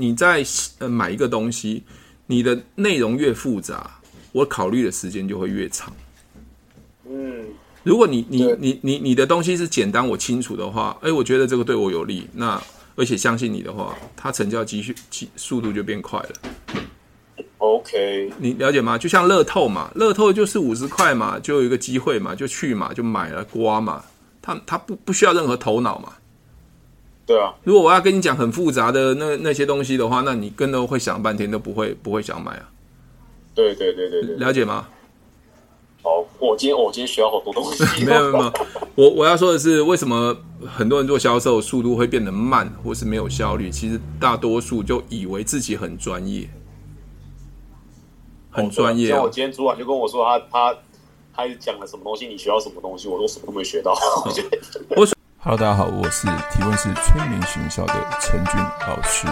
你在呃买一个东西，你的内容越复杂，我考虑的时间就会越长。嗯，如果你你你你你的东西是简单我清楚的话，哎，我觉得这个对我有利，那而且相信你的话，它成交机速速度就变快了。OK，你了解吗？就像乐透嘛，乐透就是五十块嘛，就有一个机会嘛，就去嘛，就买了刮嘛，它它不不需要任何头脑嘛。对啊，如果我要跟你讲很复杂的那那些东西的话，那你跟都会想半天都不会不会想买啊。对对对对对，了解吗？哦，我今天我今天学到好多东西。没有没有，我我要说的是，为什么很多人做销售速度会变得慢，或是没有效率？其实大多数就以为自己很专业，很专业、哦。像我今天主管就跟我说他，他他他讲了什么东西，你学到什么东西，我都什么都没学到。我说，Hello，大家好，我是提问是催眠学校的陈俊老师。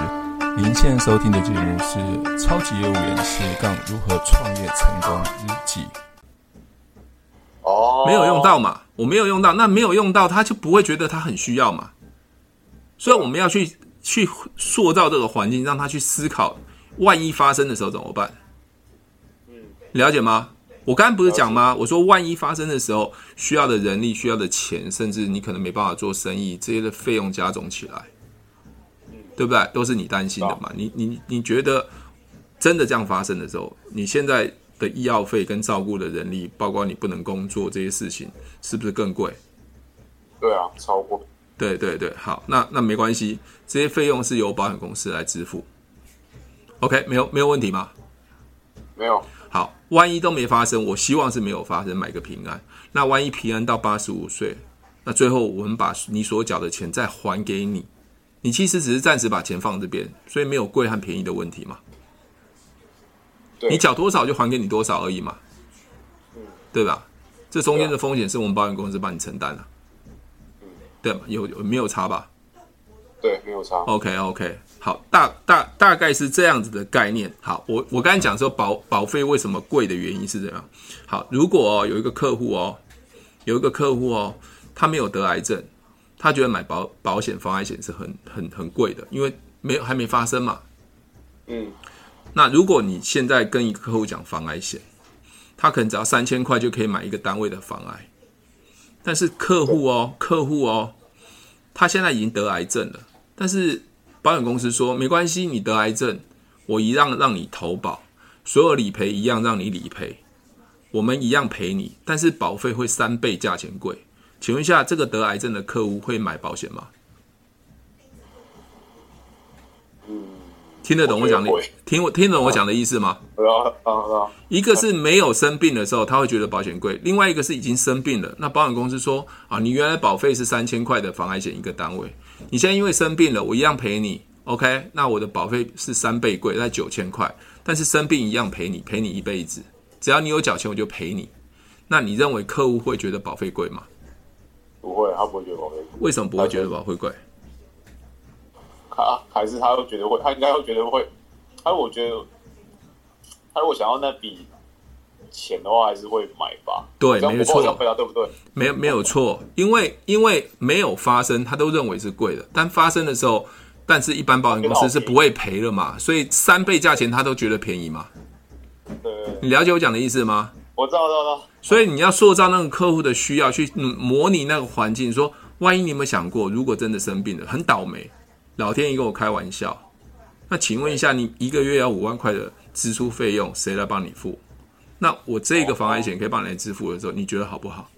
您现在收听的节目是《超级业务员斜杠如何创业成功日记》。哦，没有用到嘛？我没有用到，那没有用到，他就不会觉得他很需要嘛。所以我们要去去塑造这个环境，让他去思考，万一发生的时候怎么办？嗯，了解吗？我刚刚不是讲吗？我说万一发生的时候，需要的人力、需要的钱，甚至你可能没办法做生意，这些的费用加总起来，对不对？都是你担心的嘛。你你你觉得真的这样发生的时候，你现在？的医药费跟照顾的人力，包括你不能工作这些事情，是不是更贵？对啊，超过。对对对，好，那那没关系，这些费用是由保险公司来支付。OK，没有没有问题吗？没有。好，万一都没发生，我希望是没有发生，买个平安。那万一平安到八十五岁，那最后我们把你所缴的钱再还给你，你其实只是暂时把钱放这边，所以没有贵和便宜的问题嘛。你缴多少就还给你多少而已嘛，对吧？这中间的风险是我们保险公司帮你承担的，对吗？有有没有差吧？对，没有差。OK OK，好，大大大概是这样子的概念。好，我我刚才讲说保保费为什么贵的原因是这样。好，如果哦有一个客户哦，有一个客户哦，他没有得癌症，他觉得买保保险防癌险是很很很贵的，因为没有还没发生嘛。嗯。那如果你现在跟一个客户讲防癌险，他可能只要三千块就可以买一个单位的防癌，但是客户哦，客户哦，他现在已经得癌症了，但是保险公司说没关系，你得癌症，我一样让你投保，所有理赔一样让你理赔，我们一样赔你，但是保费会三倍价钱贵，请问一下，这个得癌症的客户会买保险吗？听得懂我讲的，听我听得懂我讲的意思吗？一个是没有生病的时候，他会觉得保险贵；另外一个是已经生病了，那保险公司说啊，你原来保费是三千块的防癌险一个单位，你现在因为生病了，我一样赔你，OK？那我的保费是三倍贵，在九千块，但是生病一样赔你，赔你一辈子，只要你有缴钱，我就赔你。那你认为客户会觉得保费贵吗？不会，他不会觉得保费贵。为什么不会觉得保费贵？他还是他会觉得会，他应该会觉得会。他我觉得，他如果想要那笔钱的话，还是会买吧。对，没错，对不对？没有没有错，因为因为没有发生，他都认为是贵的。但发生的时候，但是一般保险公司是不会赔了嘛，所以三倍价钱他都觉得便宜嘛。对，你了解我讲的意思吗？我知道。所以你要塑造那个客户的需要，去模拟那个环境，说万一你有没有想过，如果真的生病了，很倒霉。老天爷跟我开玩笑，那请问一下，你一个月要五万块的支出费用，谁来帮你付？那我这个防癌险可以帮你来支付的时候，你觉得好不好？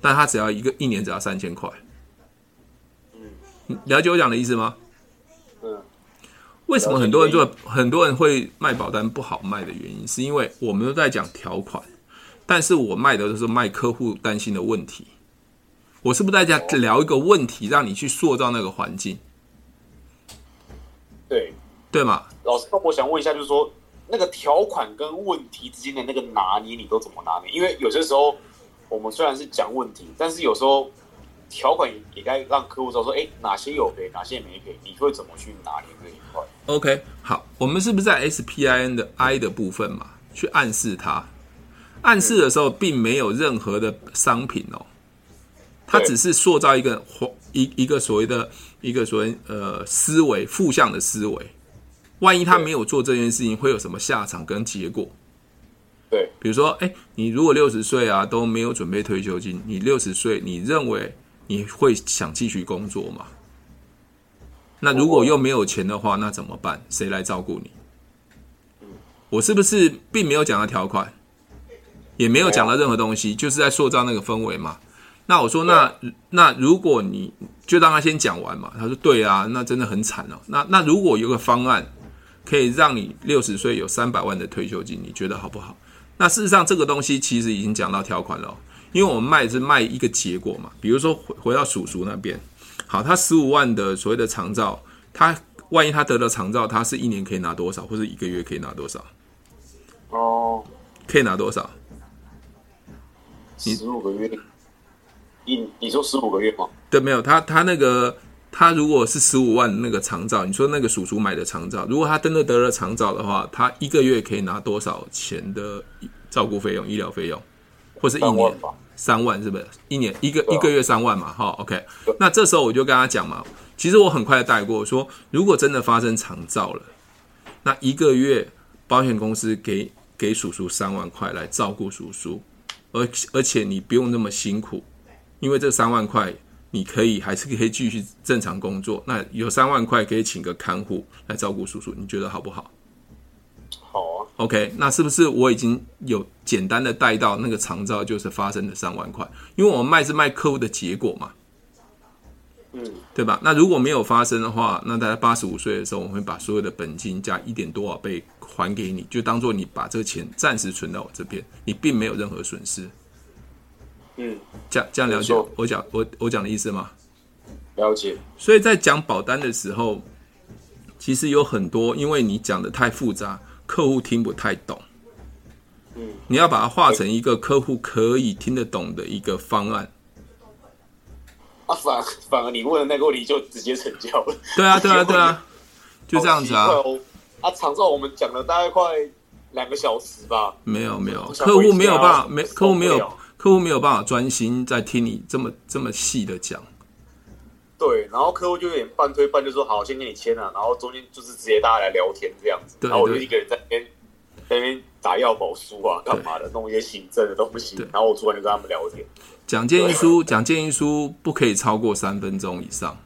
但他只要一个一年只要三千块，嗯，了解我讲的意思吗？嗯，为什么很多人做很多人会卖保单不好卖的原因，是因为我们都在讲条款，但是我卖的都是卖客户担心的问题。我是不是在讲聊一个问题，让你去塑造那个环境？对对嘛，老师，那我想问一下，就是说那个条款跟问题之间的那个拿捏，你都怎么拿捏？因为有些时候我们虽然是讲问题，但是有时候条款也该让客户知道说，哎，哪些有赔，哪些没赔，你会怎么去拿捏这一块？OK，好，我们是不是在 SPIN 的 I 的部分嘛，去暗示他？暗示的时候并没有任何的商品哦，它只是塑造一个一一个所谓的。一个所谓呃思维负向的思维，万一他没有做这件事情，会有什么下场跟结果？对，比如说，哎，你如果六十岁啊都没有准备退休金，你六十岁，你认为你会想继续工作吗？那如果又没有钱的话，那怎么办？谁来照顾你？我是不是并没有讲到条款，也没有讲到任何东西，就是在塑造那个氛围嘛？那我说，那那如果你就让他先讲完嘛？他说对啊，那真的很惨哦。那那如果有个方案可以让你六十岁有三百万的退休金，你觉得好不好？那事实上这个东西其实已经讲到条款了哦，因为我们卖是卖一个结果嘛。比如说回回到叔叔那边，好，他十五万的所谓的长照，他万一他得了长照，他是一年可以拿多少，或者一个月可以拿多少？哦，可以拿多少？十五个月。你你说十五个月吗？对，没有他他那个他如果是十五万那个长照，你说那个叔叔买的长照，如果他真的得了长照的话，他一个月可以拿多少钱的照顾费用、医疗费用，或是一年？三万是不是？一年一个一个月三万嘛？哈，OK。那这时候我就跟他讲嘛，其实我很快的带过说，如果真的发生长照了，那一个月保险公司给给叔叔三万块来照顾叔叔，而而且你不用那么辛苦。因为这三万块，你可以还是可以继续正常工作。那有三万块可以请个看护来照顾叔叔，你觉得好不好？好啊。OK，那是不是我已经有简单的带到那个长照就是发生的三万块？因为我们卖是卖客户的结果嘛，嗯，对吧？那如果没有发生的话，那大概八十五岁的时候，我们会把所有的本金加一点多少倍还给你，就当做你把这个钱暂时存到我这边，你并没有任何损失。嗯，这样这样了解我讲我我讲的意思吗？了解。所以在讲保单的时候，其实有很多，因为你讲的太复杂，客户听不太懂。嗯，你要把它化成一个客户可以听得懂的一个方案。啊，反反而你问的那个问题就直接成交了。对啊，对啊，对啊，就这样子啊。啊，长照我们讲了大概快两个小时吧。没有没有，客户没有办法，没客户没有。客户没有办法专心在听你这么这么细的讲，对，然后客户就有点半推半就说好，先给你签了，然后中间就是直接大家来聊天这样子，对对，然后我就一个人在那边在那边打要保书啊，干嘛的，弄一些行政的东西，然后我主管就跟他们聊天。讲建议书，讲建议书不可以超过三分钟以上。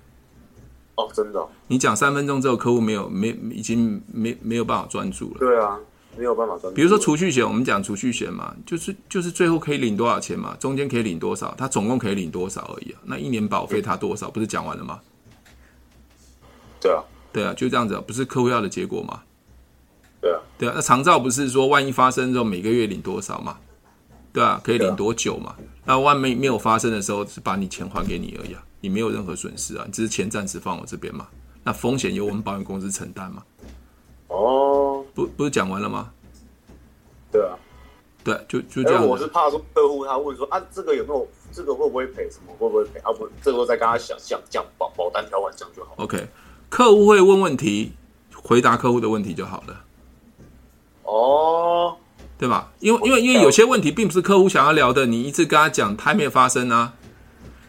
哦，真的哦？你讲三分钟之后，客户没有没已经没没有办法专注了。对啊。没有办法赚。比如说储蓄险，我们讲储蓄险嘛，就是就是最后可以领多少钱嘛，中间可以领多少，它总共可以领多少而已啊。那一年保费它多少，不是讲完了吗？对啊，对啊，就这样子，不是客户要的结果吗？对啊，对啊。那长照不是说万一发生之后每个月领多少嘛？对啊，可以领多久嘛？那万没没有发生的时候，是把你钱还给你而已啊，你没有任何损失啊，你只是钱暂时放我这边嘛。那风险由我们保险公司承担嘛。哦，不不是讲完了吗？对啊，对，就就这样。我是怕说客户他问说啊，这个有没有，这个会不会赔什么？会不会赔？啊不，这个再跟他想想讲保保单条款讲就好。OK，客户会问问题，回答客户的问题就好了。哦，对吧？因为因为因为有些问题并不是客户想要聊的，你一直跟他讲，他还没有发生啊。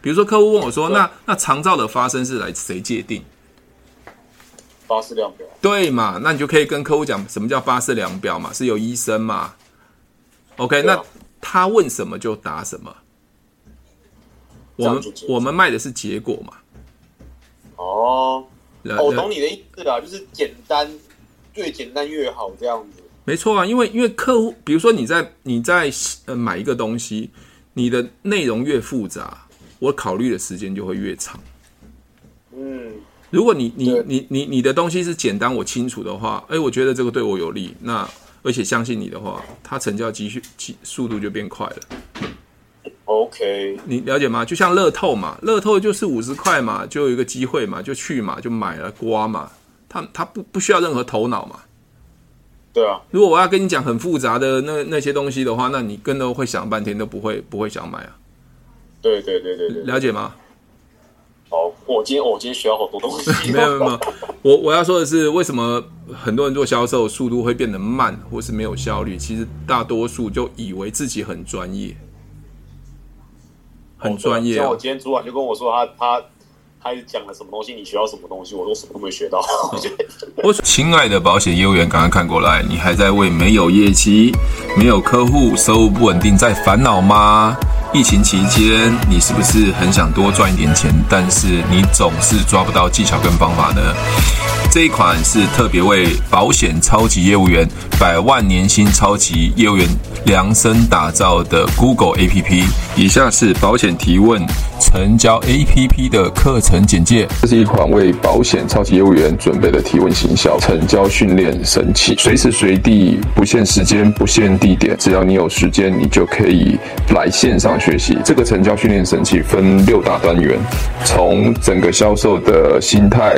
比如说客户问我说，那那长照的发生是来谁界定？巴氏量表对嘛？那你就可以跟客户讲什么叫八四量表嘛？是有医生嘛？OK，那他问什么就答什么。我们我们卖的是结果嘛？哦，我懂你的意思啦，就是简单，越简单越好，这样子。没错啊，因为因为客户，比如说你在你在呃买一个东西，你的内容越复杂，我考虑的时间就会越长。嗯。如果你你你你你的东西是简单我清楚的话，哎，我觉得这个对我有利，那而且相信你的话，它成交机率速度就变快了。OK，你了解吗？就像乐透嘛，乐透就是五十块嘛，就有一个机会嘛，就去嘛，就买了刮嘛，他他不不需要任何头脑嘛。对啊，如果我要跟你讲很复杂的那那些东西的话，那你跟都会想半天都不会不会想买啊。对对对对对，了解吗？好，我今天我今天学到好多东西。没有没有，我我要说的是，为什么很多人做销售速度会变得慢，或是没有效率？其实大多数就以为自己很专业，很专业。像我今天主管就跟我说他，他他还是讲了什么东西，你学到什么东西，我都什么都没学到。我亲爱的保险业务员，赶快看过来，你还在为没有业绩、没有客户、收入不稳定在烦恼吗？疫情期间，你是不是很想多赚一点钱，但是你总是抓不到技巧跟方法呢？这一款是特别为保险超级业务员、百万年薪超级业务员量身打造的 Google APP。以下是保险提问成交 APP 的课程简介。这是一款为保险超级业务员准备的提问行销成交训练神器，随时随地不限时间、不限地点，只要你有时间，你就可以来线上学习。这个成交训练神器分六大单元，从整个销售的心态、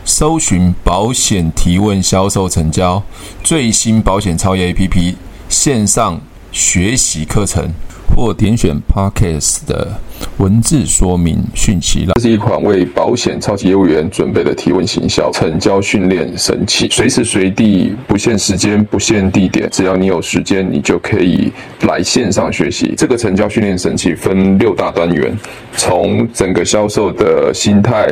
搜寻保险。提问、销售、成交，最新保险超业 APP 线上学习课程，或点选 Podcast 的文字说明讯息。这是一款为保险超级业务员准备的提问行销成交训练神器，随时随地不限时间、不限地点，只要你有时间，你就可以来线上学习。这个成交训练神器分六大单元，从整个销售的心态。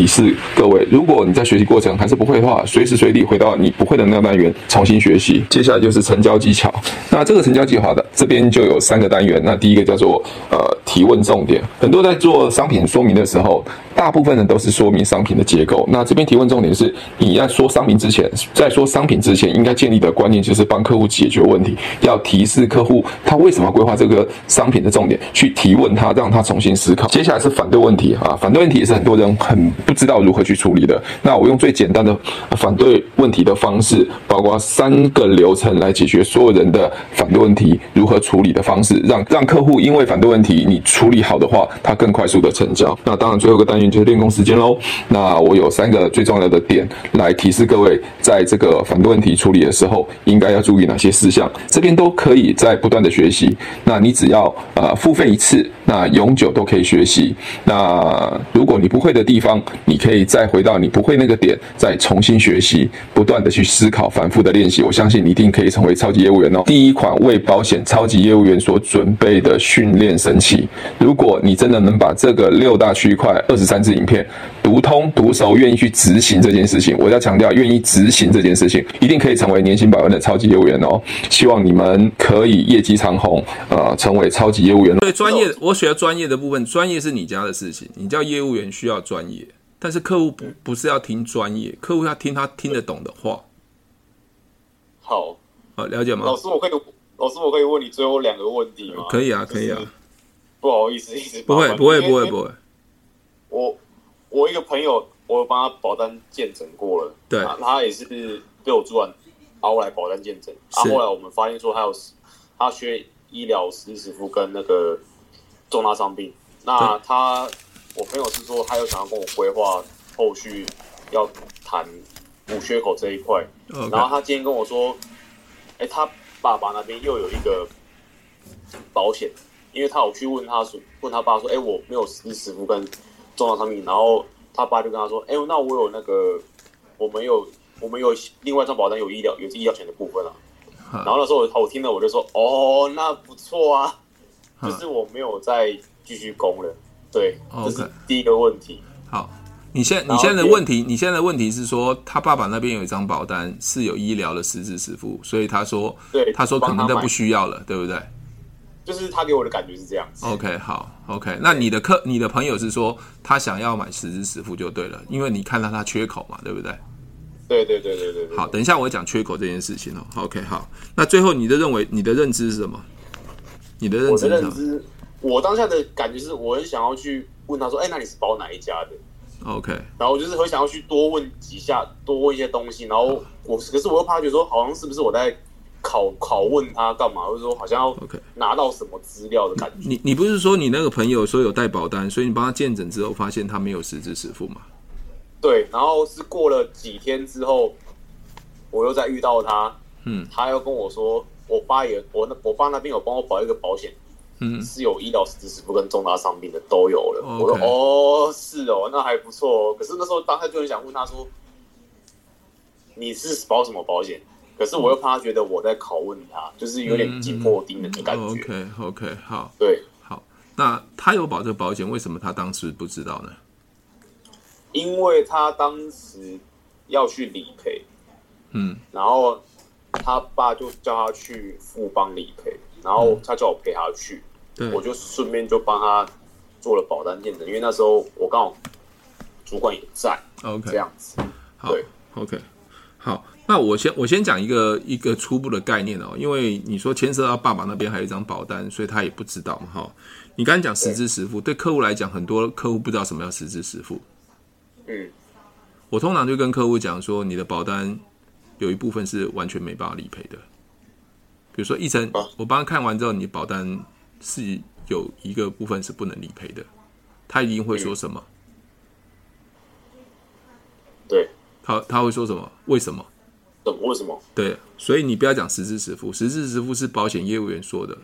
提示各位。如果你在学习过程还是不会的话，随时随地回到你不会的那个单元重新学习。接下来就是成交技巧。那这个成交计划的这边就有三个单元。那第一个叫做呃提问重点，很多在做商品说明的时候，大部分人都是说明商品的结构。那这边提问重点是，你要说商品之前，在说商品之前，应该建立的观念就是帮客户解决问题，要提示客户他为什么规划这个商品的重点，去提问他，让他重新思考。接下来是反对问题啊，反对问题也是很多人很不知道如何去处理的。那我用最简单的反对问题的方式，包括三个流程来解决所有人的反对问题如何处理的方式，让让客户因为反对问题你处理好的话，他更快速的成交。那当然最后一个单元就是练功时间喽。那我有三个最重要的点来提示各位，在这个反对问题处理的时候，应该要注意哪些事项。这边都可以在不断的学习。那你只要呃付费一次，那永久都可以学习。那如果你不会的地方，你可以再回到你不会那个点，再重新学习，不断的去思考，反复的练习。我相信你一定可以成为超级业务员哦。第一款为保险超级业务员所准备的训练神器。如果你真的能把这个六大区块、二十三支影片读通、读熟，愿意去执行这件事情，我要强调，愿意执行这件事情，一定可以成为年薪百万的超级业务员哦。希望你们可以业绩长虹，呃，成为超级业务员。对，专业，我学专业的部分，专业是你家的事情，你叫业务员需要专业，但是客户不不是要听专业，客户要听他听得懂的话。好，好，了解吗？老师，我可以，老师，我可以问你最后两个问题吗？可以啊，可以啊。不好意思，一直不会，不会，不会，不会。我我一个朋友，我帮他保单鉴证过了，对，他也是被我主管熬来保单鉴证。然后后来我们发现说，他有他缺医疗实支实付跟那个重大伤病。那他我朋友是说，他有想要跟我规划后续要谈补缺口这一块。然后他今天跟我说，哎，他爸爸那边又有一个保险。因为他有去问他说，问他爸说，哎，我没有实支实付跟重大伤病，然后他爸就跟他说，哎，那我有那个，我们有我们有另外一张保单有医疗有医疗险的部分啊。然后那时候我我听了我就说，哦，那不错啊，就是我没有再继续攻了。对，这是第一个问题。好，你现你现在的问题，你现在的问题是说，他爸爸那边有一张保单是有医疗的实支实付，所以他说，对，他说可能都不需要了，对不对？就是他给我的感觉是这样子。OK，好，OK。那你的客，你的朋友是说他想要买实支实付就对了，因为你看到他缺口嘛，对不对？对对对对对，对。好，等一下我会讲缺口这件事情哦。OK，好。那最后你的认为，你的认知是什么？你的认知是什么？我当下的感觉是，我很想要去问他说：“哎、欸，那你是保哪一家的？”OK。然后我就是很想要去多问几下，多问一些东西。然后我，可是我又怕觉得说，好像是不是我在。拷拷问他干嘛？或者说好像要拿到什么资料的感觉？Okay. 你你不是说你那个朋友说有带保单，所以你帮他见诊之后发现他没有实支实付吗？对，然后是过了几天之后，我又再遇到他，嗯，他又跟我说，我爸也我那我爸那边有帮我保一个保险，嗯，是有医疗实支实付跟重大伤病的都有了。Okay. 我说哦，是哦，那还不错哦。可是那时候当时就很想问他说，你是保什么保险？可是我又怕他觉得我在拷问他，就是有点紧迫盯人的感觉。OK OK，好，对，好。那他有保这个保险，为什么他当时不知道呢？因为他当时要去理赔，嗯，然后他爸就叫他去富邦理赔，然后他叫我陪他去，对，我就顺便就帮他做了保单验证，因为那时候我刚好主管也在，OK，这样子，对，OK，好。那我先我先讲一个一个初步的概念哦，因为你说牵涉到爸爸那边还有一张保单，所以他也不知道嘛哈。你刚刚讲实支实付，对客户来讲，很多客户不知道什么叫实支实付。嗯，我通常就跟客户讲说，你的保单有一部分是完全没办法理赔的。比如说，一成，我帮他看完之后，你保单是有一个部分是不能理赔的，他一定会说什么？对，他他会说什么？为什么？为什么？对，所以你不要讲实支实付，实支实付是保险业务员说的。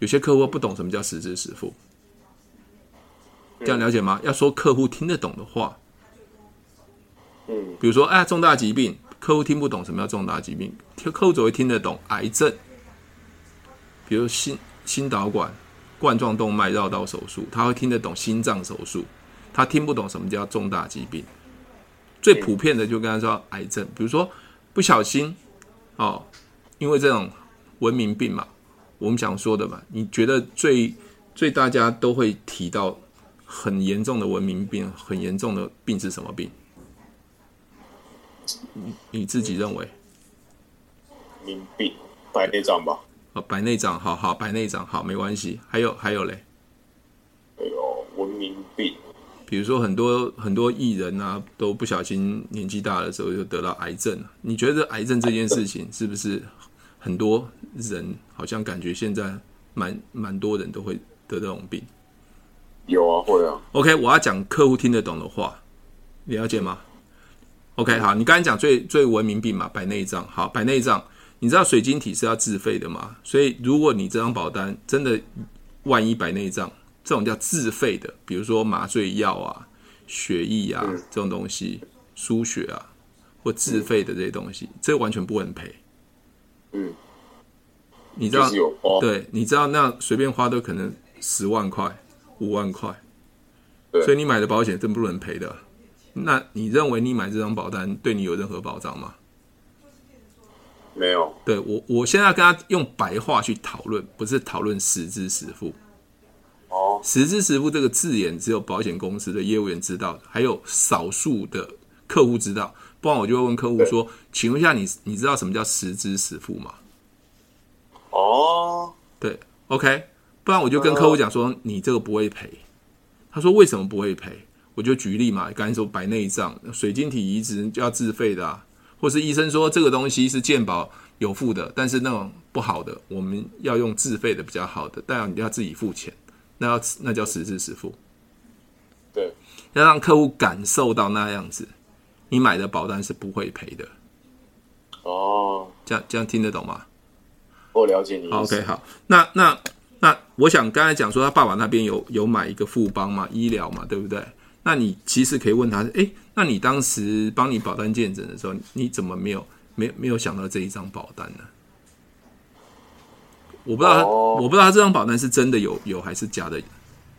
有些客户不懂什么叫实支实付，这样了解吗？要说客户听得懂的话，嗯，比如说，哎，重大疾病，客户听不懂什么叫重大疾病，客户只会听得懂癌症，比如心心导管冠状动脉绕道手术，他会听得懂心脏手术，他听不懂什么叫重大疾病。最普遍的就跟他说癌症，比如说不小心哦，因为这种文明病嘛。我们想说的嘛，你觉得最最大家都会提到很严重的文明病，很严重的病是什么病？你你自己认为？民病，白内障吧。哦，白内障，好好，白内障，好，没关系。还有还有嘞？还有，文明病。比如说很多很多艺人啊，都不小心年纪大的时候就得到癌症。你觉得癌症这件事情是不是？很多人好像感觉现在蛮蛮多人都会得这种病，有啊，会啊。OK，我要讲客户听得懂的话，你了解吗？OK，好，你刚才讲最最文明病嘛，白内障。好，白内障，你知道水晶体是要自费的吗？所以如果你这张保单真的万一白内障，这种叫自费的，比如说麻醉药啊、血液啊、嗯、这种东西，输血啊或自费的这些东西，嗯、这完全不能赔。嗯，你知道，对，你知道那随便花都可能十万块、五万块，对所以你买的保险真不能赔的。那你认为你买这张保单对你有任何保障吗？没有。对我，我现在跟他用白话去讨论，不是讨论实支实付。哦，实支实付这个字眼只有保险公司的业务员知道，还有少数的客户知道。不然我就会问客户说：“请问一下你，你你知道什么叫实支实付吗？”哦，对，OK。不然我就跟客户讲说：“你这个不会赔。”他说：“为什么不会赔？”我就举例嘛，刚才说白内障、水晶体移植就要自费的啊，或是医生说这个东西是健保有付的，但是那种不好的，我们要用自费的比较好的，但你要自己付钱，那要那叫实支实付。对，要让客户感受到那样子。你买的保单是不会赔的哦，这样这样听得懂吗？我了解你。OK，好，那那那，我想刚才讲说他爸爸那边有有买一个富邦嘛，医疗嘛，对不对？那你其实可以问他，诶，那你当时帮你保单见证的时候，你怎么没有没有没有想到这一张保单呢？我不知道，哦、我不知道他这张保单是真的有有还是假的，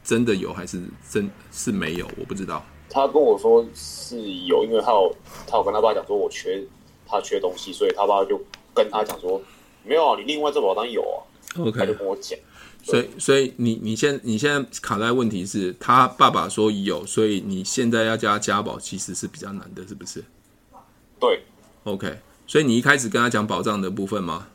真的有还是真是没有，我不知道。他跟我说是有，因为他有他有跟他爸讲说，我缺他缺东西，所以他爸就跟他讲说，没有啊，你另外这保单有啊。OK，他就跟我讲。所以，所以你你现你现在卡在问题是他爸爸说有，所以你现在要加加保其实是比较难的，是不是？对。OK，所以你一开始跟他讲保障的部分吗？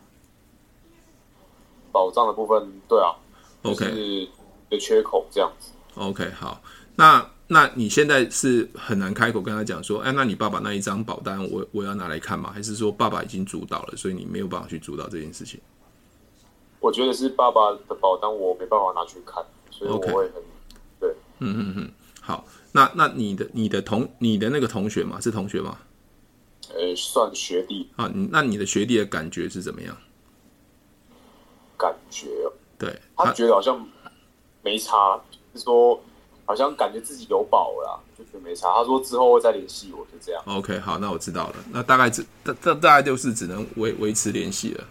保障的部分，对啊。OK，是的缺口这样子。OK，好，那。那你现在是很难开口跟他讲说，哎，那你爸爸那一张保单我，我我要拿来看吗？还是说爸爸已经主导了，所以你没有办法去主导这件事情？我觉得是爸爸的保单，我没办法拿去看，所以我会很.对，嗯嗯嗯，好，那那你的你的同你的那个同学嘛，是同学吗？呃，算学弟啊，那你的学弟的感觉是怎么样？感觉，对，他觉得好像没差，就是说。好像感觉自己有保了啦，就觉得没差。他说之后会再联系我，就这样。OK，好，那我知道了。那大概只大大大概就是只能维维持联系了。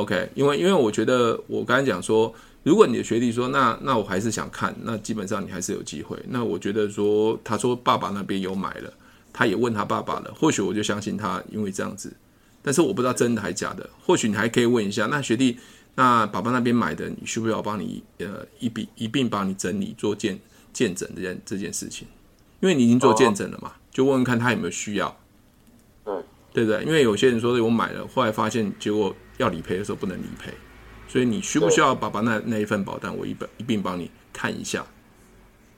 嗯，OK，因为因为我觉得我刚才讲说，如果你的学弟说那那我还是想看，那基本上你还是有机会。那我觉得说他说爸爸那边有买了，他也问他爸爸了，或许我就相信他，因为这样子。但是我不知道真的还假的，或许你还可以问一下那学弟。那爸爸那边买的，你需不需要帮你呃一笔一并帮你整理做见见证这件这件事情？因为你已经做见证了嘛，哦、就问问看他有没有需要。对，对不对？因为有些人说我买了，后来发现结果要理赔的时候不能理赔，所以你需不需要爸爸那那一份保单，我一本一并帮你看一下。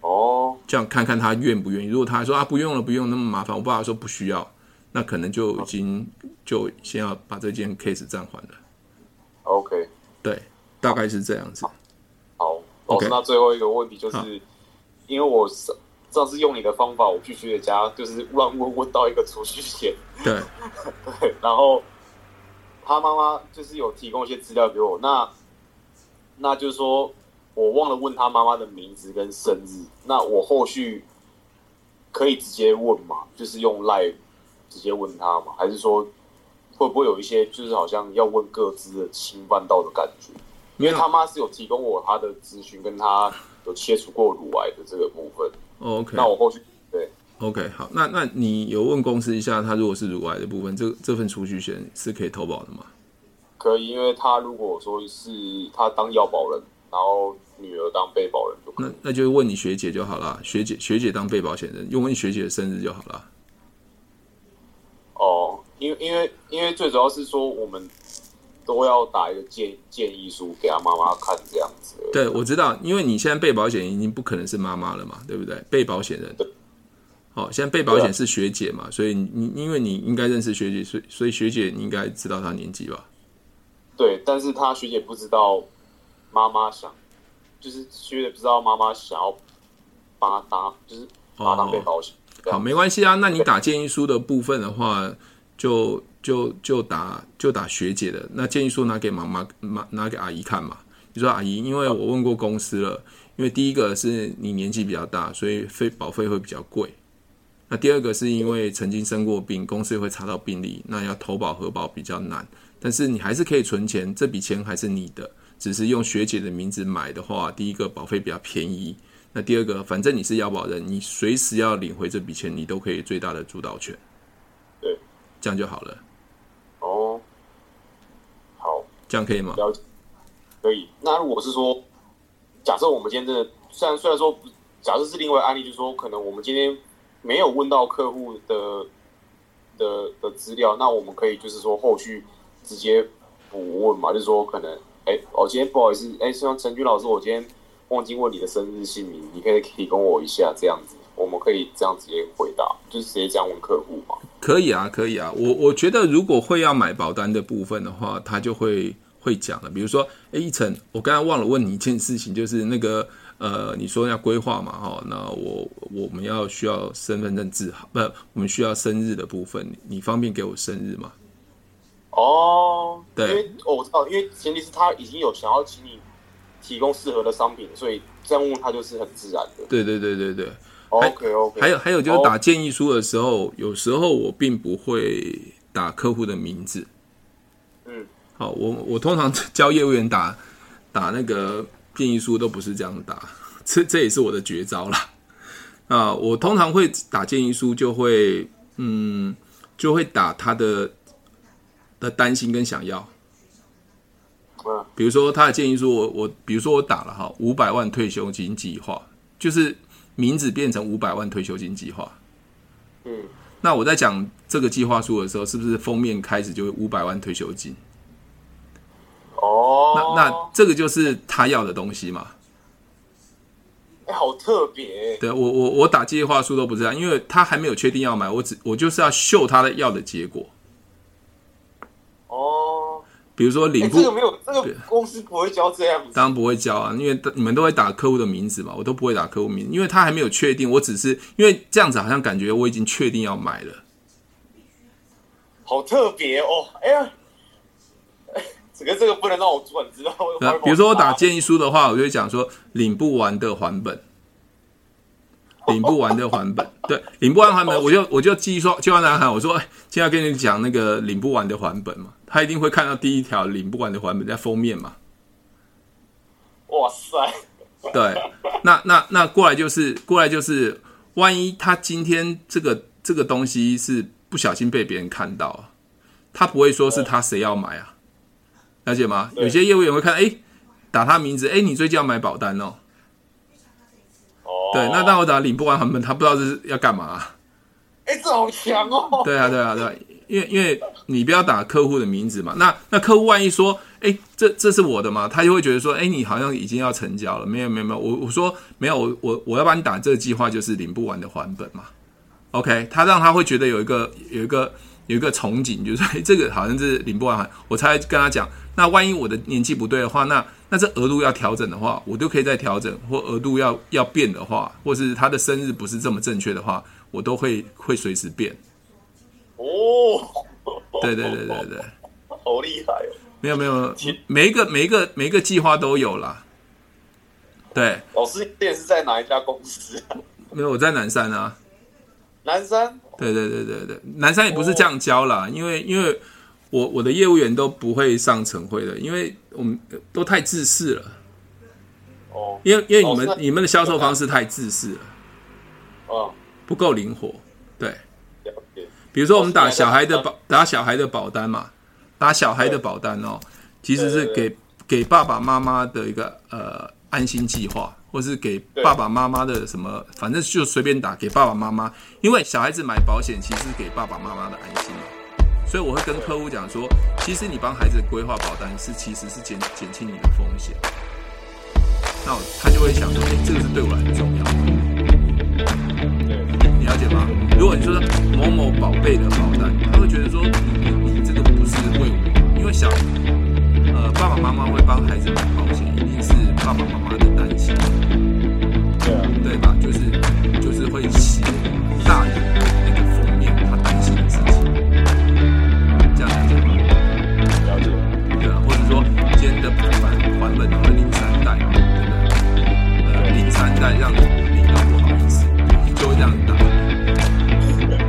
哦，这样看看他愿不愿意。如果他说啊不用了不用那么麻烦，我爸爸说不需要，那可能就已经就先要把这件 case 暂缓了。OK。对，大概是这样子。好，老师，Okay. 那最后一个问题就是，因为我上次用你的方法，我必须得加就是乱问问到一个储蓄险，对 对，然后他妈妈就是有提供一些资料给我，那那就是说我忘了问他妈妈的名字跟生日，那我后续可以直接问嘛？就是用 live 直接问他嘛？还是说会不会有一些就是好像要问各自的侵犯到的感觉？因为他妈是有提供我他的咨询，跟他有切除过乳癌的这个部分。OK，那我后续对 OK 好，那那你有问公司一下，他如果是乳癌的部分，这这份储蓄险是可以投保的吗？可以，因为他如果说是他当要保人，然后女儿当被保人就可以，那那就问你学姐就好了，学姐学姐当被保险人，用问学姐的生日就好了。哦，因为因为因为最主要是说我们都要打一个建建议书给他妈妈看，这样子。对，我知道，因为你现在被保险已经不可能是妈妈了嘛，对不对？被保险人。好、哦，现在被保险是学姐嘛，所以你因为你应该认识学姐，所以所以学姐你应该知道她年纪吧？对，但是她学姐不知道妈妈想，就是学姐不知道妈妈想要把她当，就是把她当被保险。哦、好，没关系啊，那你打建议书的部分的话，就就就打就打学姐的，那建议书拿给妈妈妈拿给阿姨看嘛。你说阿姨，因为我问过公司了，因为第一个是你年纪比较大，所以费保费会比较贵。那第二个是因为曾经生过病，公司会查到病历，那要投保核保比较难。但是你还是可以存钱，这笔钱还是你的，只是用学姐的名字买的话，第一个保费比较便宜。那第二个，反正你是要保人，你随时要领回这笔钱，你都可以最大的主导权。对，这样就好了。哦，好，这样可以吗？可以。那如果是说，假设我们今天真的，虽然虽然说，假设是另外案例，就是说，可能我们今天没有问到客户的的的资料，那我们可以就是说后续直接补问嘛，就是说可能，哎、欸，我今天不好意思，哎、像陈军老师，我今天忘记问你的生日姓名，你可以提供我一下，这样子，我们可以这样直接回答，就是直接这样问客户嘛？可以啊，可以啊。我我觉得如果会要买保单的部分的话，他就会。会讲了，比如说，哎，一晨，我刚才忘了问你一件事情，就是那个，呃，你说要规划嘛，哈，那我我们要需要身份证字号，不，我们需要生日的部分，你方便给我生日吗？哦，对，因为我知道，因为前提是他已经有想要请你提供适合的商品，所以这样问他就是很自然的。对对对对对，OK OK，还有还有就是打建议书的时候，有时候我并不会打客户的名字。嗯好，我我通常教业务员打打那个建议书都不是这样打，这这也是我的绝招啦。啊，我通常会打建议书，就会嗯，就会打他的的担心跟想要。比如说他的建议书，我我比如说我打了哈五百万退休金计划，就是名字变成五百万退休金计划。嗯，那我在讲这个计划书的时候，是不是封面开始就会五百万退休金？哦，那那这个就是他要的东西嘛？哎、欸，好特别。对我我我打计划书都不知道，因为他还没有确定要买，我只我就是要秀他的要的结果。哦，比如说领部、欸、这个没有，这个公司不会交这样子。当然不会交啊，因为你们都会打客户的名字嘛，我都不会打客户名字，因为他还没有确定，我只是因为这样子好像感觉我已经确定要买了。好特别哦，哎呀。这个这个不能让我主管知道。比如说我打建议书的话，我就会讲说领不完的还本，领不完的还本。对，领不完还本，我就我就继续说，就让他喊。我说，哎，现在跟你讲那个领不完的还本嘛，他一定会看到第一条领不完的还本在封面嘛。哇塞！对，那那那过来就是过来就是，万一他今天这个这个东西是不小心被别人看到，他不会说是他谁要买啊。了解吗？有些业务员会看，哎，打他名字，哎，你最近要买保单哦。哦。对，那当我打领不完还本，他不知道这是要干嘛啊。哎，这好强哦。对啊，对啊，对啊，因为因为你不要打客户的名字嘛。那那客户万一说，哎，这这是我的嘛，他就会觉得说，哎，你好像已经要成交了。没有没有没有，我我说没有，我我我要帮你打这个计划，就是领不完的还本嘛。OK，他让他会觉得有一个有一个有一个憧憬，就是说，哎，这个好像是领不完，我才跟他讲。那万一我的年纪不对的话，那那这额度要调整的话，我都可以再调整；或额度要要变的话，或是他的生日不是这么正确的话，我都会会随时变。哦，对对对对对，好厉害哦！没有没有，每一个每一个每一个计划都有啦。对，老师店是在哪一家公司？没有，我在南山啊。南山？对对对对对，南山也不是这样教啦，因为因为。我我的业务员都不会上晨会的，因为我们都太自私了。哦，因为因为你们你们的销售方式太自私了，哦，不够灵活。对，比如说我们打小孩的保打小孩的保单嘛，打小孩的保单哦，其实是给给爸爸妈妈的一个呃安心计划，或是给爸爸妈妈的什么，反正就随便打给爸爸妈妈，因为小孩子买保险其实是给爸爸妈妈的安心嘛。所以我会跟客户讲说，其实你帮孩子规划保单是其实是减减轻你的风险。那他就会想说，哎，这个是对我很重要的。你了解吗？如果你说某某宝贝的保单，他会觉得说，你你你这个不是为我，因为小呃爸爸妈妈会帮孩子买保险，一定是爸爸妈妈的担心，对啊，对吧？就是就是会写大于。再让你领到不好意思，就会这样打，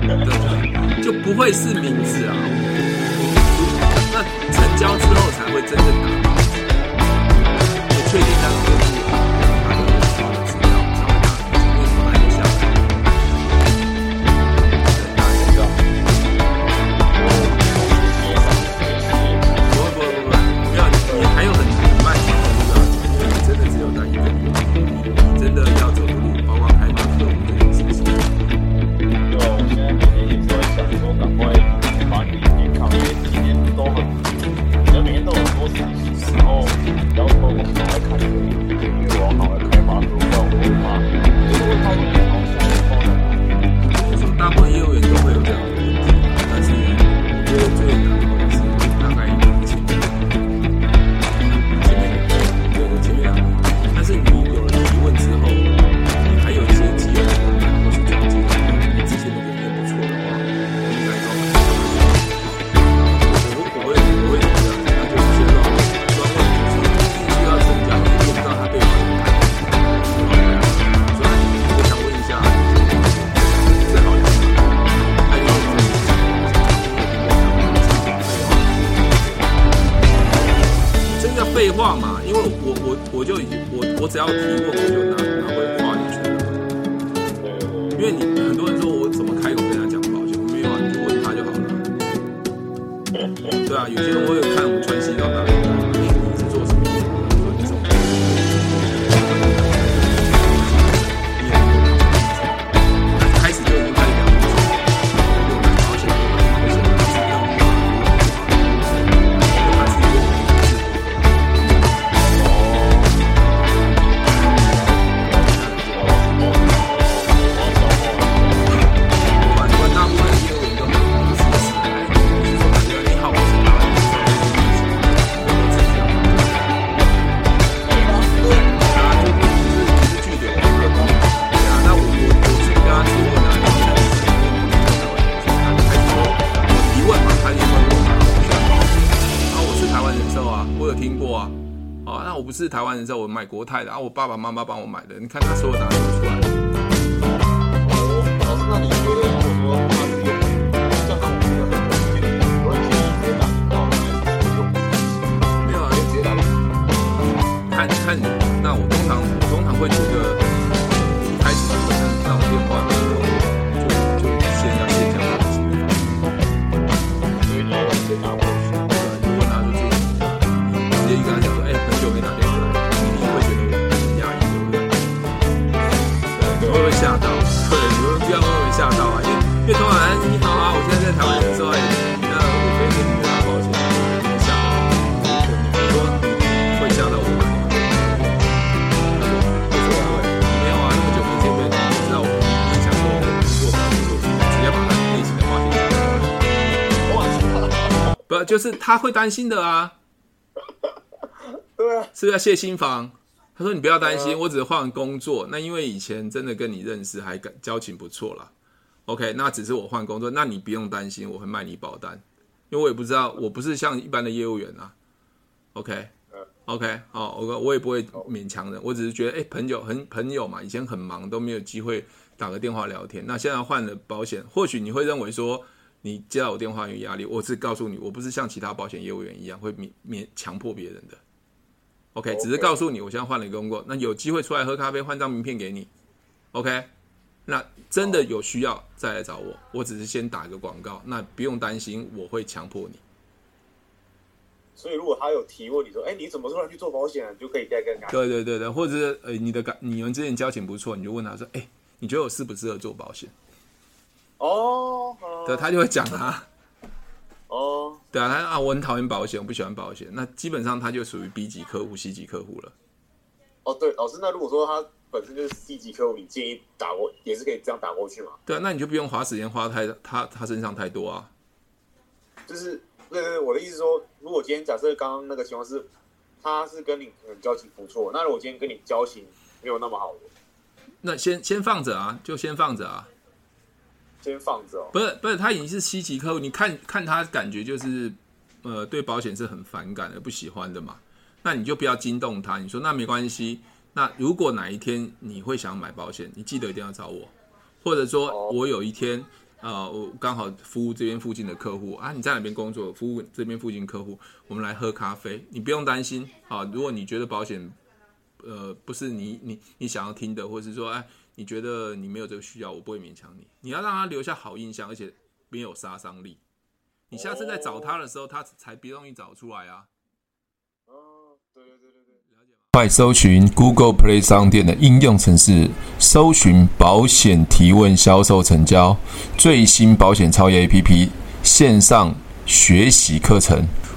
对不对？就不会是名字啊。那成交之后才会真正打。废话嘛，因为我我我就已经我我只要提问，我就拿拿回话语权了。因为你很多人说我怎么开口跟他讲保险，我没有啊，你就问他就好了。对啊，有些人我有看我们台湾人，在我买国泰的啊，我爸爸妈妈帮我买的。你看他所有答案都出来。就是他会担心的啊？对啊，是不是要谢心房？他说你不要担心，我只是换工作。那因为以前真的跟你认识，还感交情不错啦。OK，那只是我换工作，那你不用担心，我会卖你保单，因为我也不知道，我不是像一般的业务员啊。OK。OK，好，我我也不会勉强的，我只是觉得，哎、欸，朋友很朋友嘛，以前很忙都没有机会打个电话聊天。那现在换了保险，或许你会认为说你接到我电话有压力，我只告诉你，我不是像其他保险业务员一样会勉勉强迫别人的。OK，只是告诉你，我现在换了一个工作，那有机会出来喝咖啡，换张名片给你。OK，那真的有需要再来找我，我只是先打个广告，那不用担心我会强迫你。所以，如果他有提问，你说：“哎、欸，你怎么突然去做保险？”你就可以再跟他。对对对对，或者是呃，你的感，你们之间交情不错，你就问他说：“哎、欸，你觉得我适不适合做保险？”哦，对，他就会讲啊。哦，对啊，他啊，我很讨厌保险，我不喜欢保险。那基本上他就属于 B 级客户、C 级客户了。哦，对，老师，那如果说他本身就是 C 级客户，你建议打过也是可以这样打过去嘛？对啊，那你就不用花时间花太他他身上太多啊。就是。对对对，我的意思说，如果今天假设刚刚那个情况是，他是跟你可能交情不错，那如果今天跟你交情没有那么好，那先先放着啊，就先放着啊，先放着哦。不是不是，他已经是 C 级客户，你看看他感觉就是，呃，对保险是很反感的、不喜欢的嘛，那你就不要惊动他。你说那没关系，那如果哪一天你会想买保险，你记得一定要找我，或者说我有一天。啊、呃，我刚好服务这边附近的客户啊，你在哪边工作？服务这边附近客户，我们来喝咖啡，你不用担心啊。如果你觉得保险，呃，不是你你你想要听的，或者是说，哎，你觉得你没有这个需要，我不会勉强你。你要让他留下好印象，而且没有杀伤力。你下次再找他的时候，他才不容易找出来啊。哦，对对对对对，了解吗？快搜寻 Google Play 商店的应用程式，搜寻保险提问、销售成交最新保险超越 APP 线上学习课程，